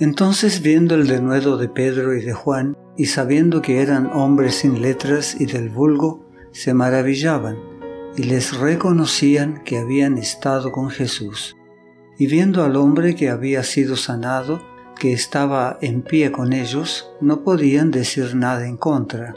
Entonces viendo el denuedo de Pedro y de Juan, y sabiendo que eran hombres sin letras y del vulgo, se maravillaban, y les reconocían que habían estado con Jesús. Y viendo al hombre que había sido sanado, que estaba en pie con ellos, no podían decir nada en contra.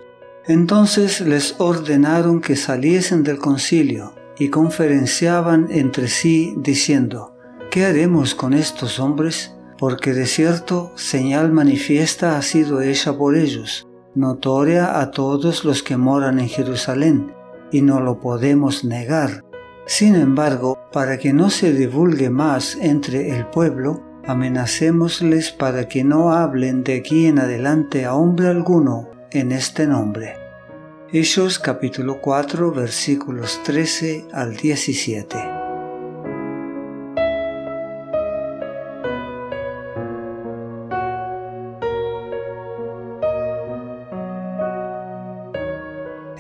Entonces les ordenaron que saliesen del concilio y conferenciaban entre sí diciendo, ¿qué haremos con estos hombres? Porque de cierto señal manifiesta ha sido hecha por ellos, notoria a todos los que moran en Jerusalén, y no lo podemos negar. Sin embargo, para que no se divulgue más entre el pueblo, amenacémosles para que no hablen de aquí en adelante a hombre alguno en este nombre. Hechos capítulo 4 versículos 13 al 17.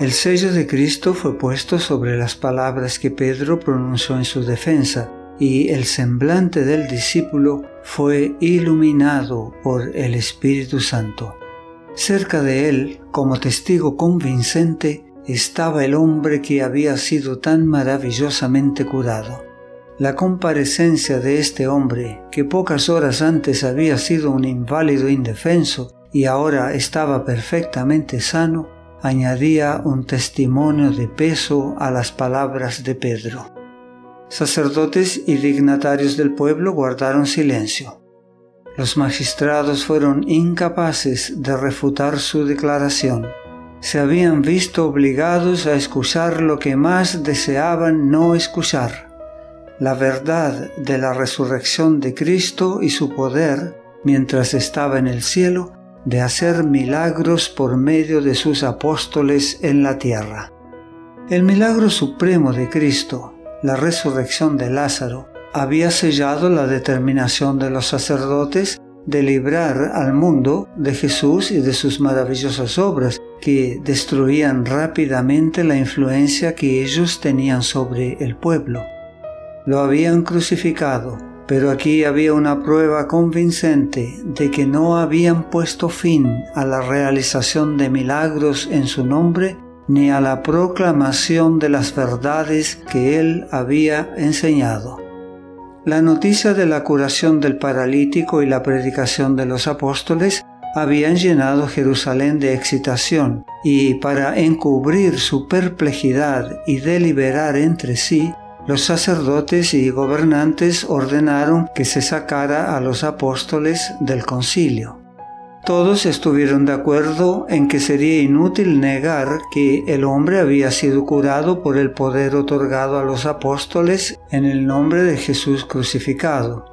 El sello de Cristo fue puesto sobre las palabras que Pedro pronunció en su defensa, y el semblante del discípulo fue iluminado por el Espíritu Santo. Cerca de él, como testigo convincente, estaba el hombre que había sido tan maravillosamente curado. La comparecencia de este hombre, que pocas horas antes había sido un inválido indefenso y ahora estaba perfectamente sano, añadía un testimonio de peso a las palabras de Pedro. Sacerdotes y dignatarios del pueblo guardaron silencio. Los magistrados fueron incapaces de refutar su declaración. Se habían visto obligados a escuchar lo que más deseaban no escuchar, la verdad de la resurrección de Cristo y su poder, mientras estaba en el cielo, de hacer milagros por medio de sus apóstoles en la tierra. El milagro supremo de Cristo, la resurrección de Lázaro, había sellado la determinación de los sacerdotes de librar al mundo de Jesús y de sus maravillosas obras, que destruían rápidamente la influencia que ellos tenían sobre el pueblo. Lo habían crucificado, pero aquí había una prueba convincente de que no habían puesto fin a la realización de milagros en su nombre ni a la proclamación de las verdades que él había enseñado. La noticia de la curación del paralítico y la predicación de los apóstoles habían llenado Jerusalén de excitación, y para encubrir su perplejidad y deliberar entre sí, los sacerdotes y gobernantes ordenaron que se sacara a los apóstoles del concilio. Todos estuvieron de acuerdo en que sería inútil negar que el hombre había sido curado por el poder otorgado a los apóstoles en el nombre de Jesús crucificado.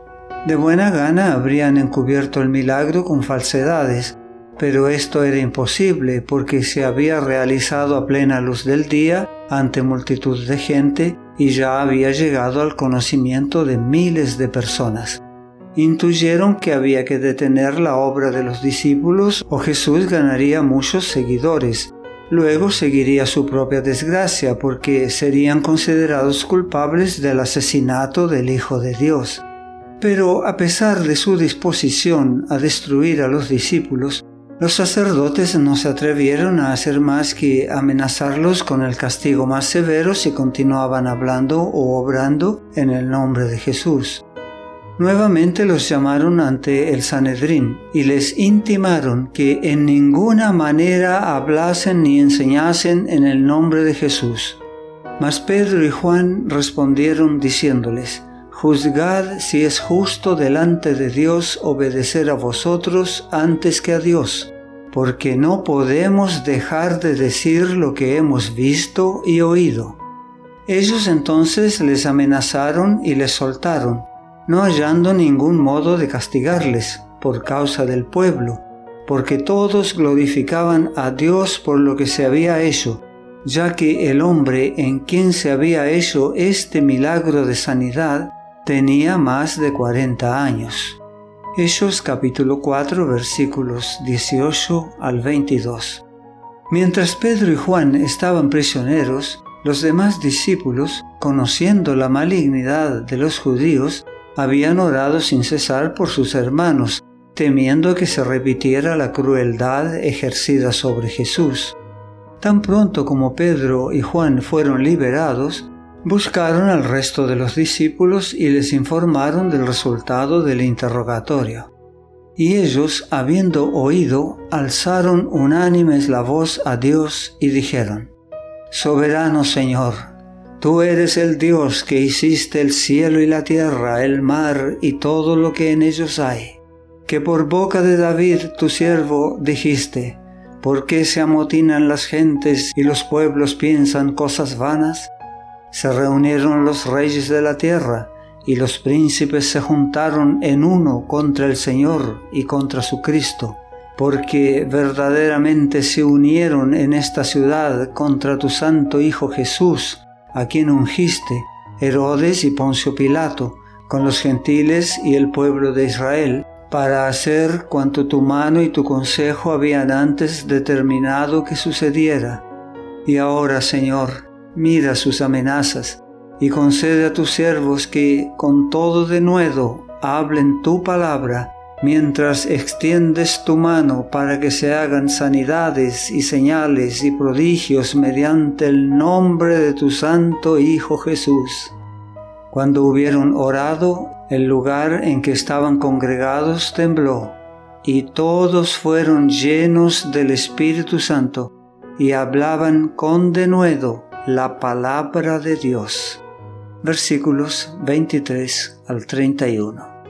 De buena gana habrían encubierto el milagro con falsedades, pero esto era imposible porque se había realizado a plena luz del día ante multitud de gente y ya había llegado al conocimiento de miles de personas intuyeron que había que detener la obra de los discípulos o Jesús ganaría muchos seguidores. Luego seguiría su propia desgracia porque serían considerados culpables del asesinato del Hijo de Dios. Pero a pesar de su disposición a destruir a los discípulos, los sacerdotes no se atrevieron a hacer más que amenazarlos con el castigo más severo si continuaban hablando o obrando en el nombre de Jesús. Nuevamente los llamaron ante el Sanedrín y les intimaron que en ninguna manera hablasen ni enseñasen en el nombre de Jesús. Mas Pedro y Juan respondieron diciéndoles, Juzgad si es justo delante de Dios obedecer a vosotros antes que a Dios, porque no podemos dejar de decir lo que hemos visto y oído. Ellos entonces les amenazaron y les soltaron no hallando ningún modo de castigarles por causa del pueblo, porque todos glorificaban a Dios por lo que se había hecho, ya que el hombre en quien se había hecho este milagro de sanidad tenía más de 40 años. Hechos capítulo 4 versículos 18 al 22. Mientras Pedro y Juan estaban prisioneros, los demás discípulos, conociendo la malignidad de los judíos, habían orado sin cesar por sus hermanos, temiendo que se repitiera la crueldad ejercida sobre Jesús. Tan pronto como Pedro y Juan fueron liberados, buscaron al resto de los discípulos y les informaron del resultado del interrogatorio. Y ellos, habiendo oído, alzaron unánimes la voz a Dios y dijeron, Soberano Señor, tú eres el Dios que hiciste el cielo y la tierra, el mar y todo lo que en ellos hay, que por boca de David tu siervo dijiste, ¿Por qué se amotinan las gentes y los pueblos piensan cosas vanas? Se reunieron los reyes de la tierra y los príncipes se juntaron en uno contra el Señor y contra su Cristo, porque verdaderamente se unieron en esta ciudad contra tu santo Hijo Jesús, a quien ungiste, Herodes y Poncio Pilato, con los gentiles y el pueblo de Israel, para hacer cuanto tu mano y tu consejo habían antes determinado que sucediera. Y ahora, Señor, mira sus amenazas y concede a tus siervos que con todo denuedo hablen tu palabra mientras extiendes tu mano para que se hagan sanidades y señales y prodigios mediante el nombre de tu Santo Hijo Jesús. Cuando hubieron orado, el lugar en que estaban congregados tembló, y todos fueron llenos del Espíritu Santo, y hablaban con denuedo la palabra de Dios. Versículos 23 al 31.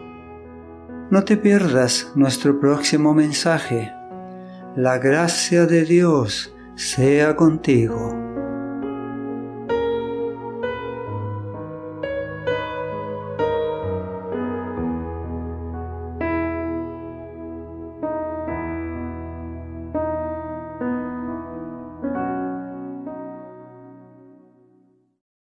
No te pierdas nuestro próximo mensaje. La gracia de Dios sea contigo.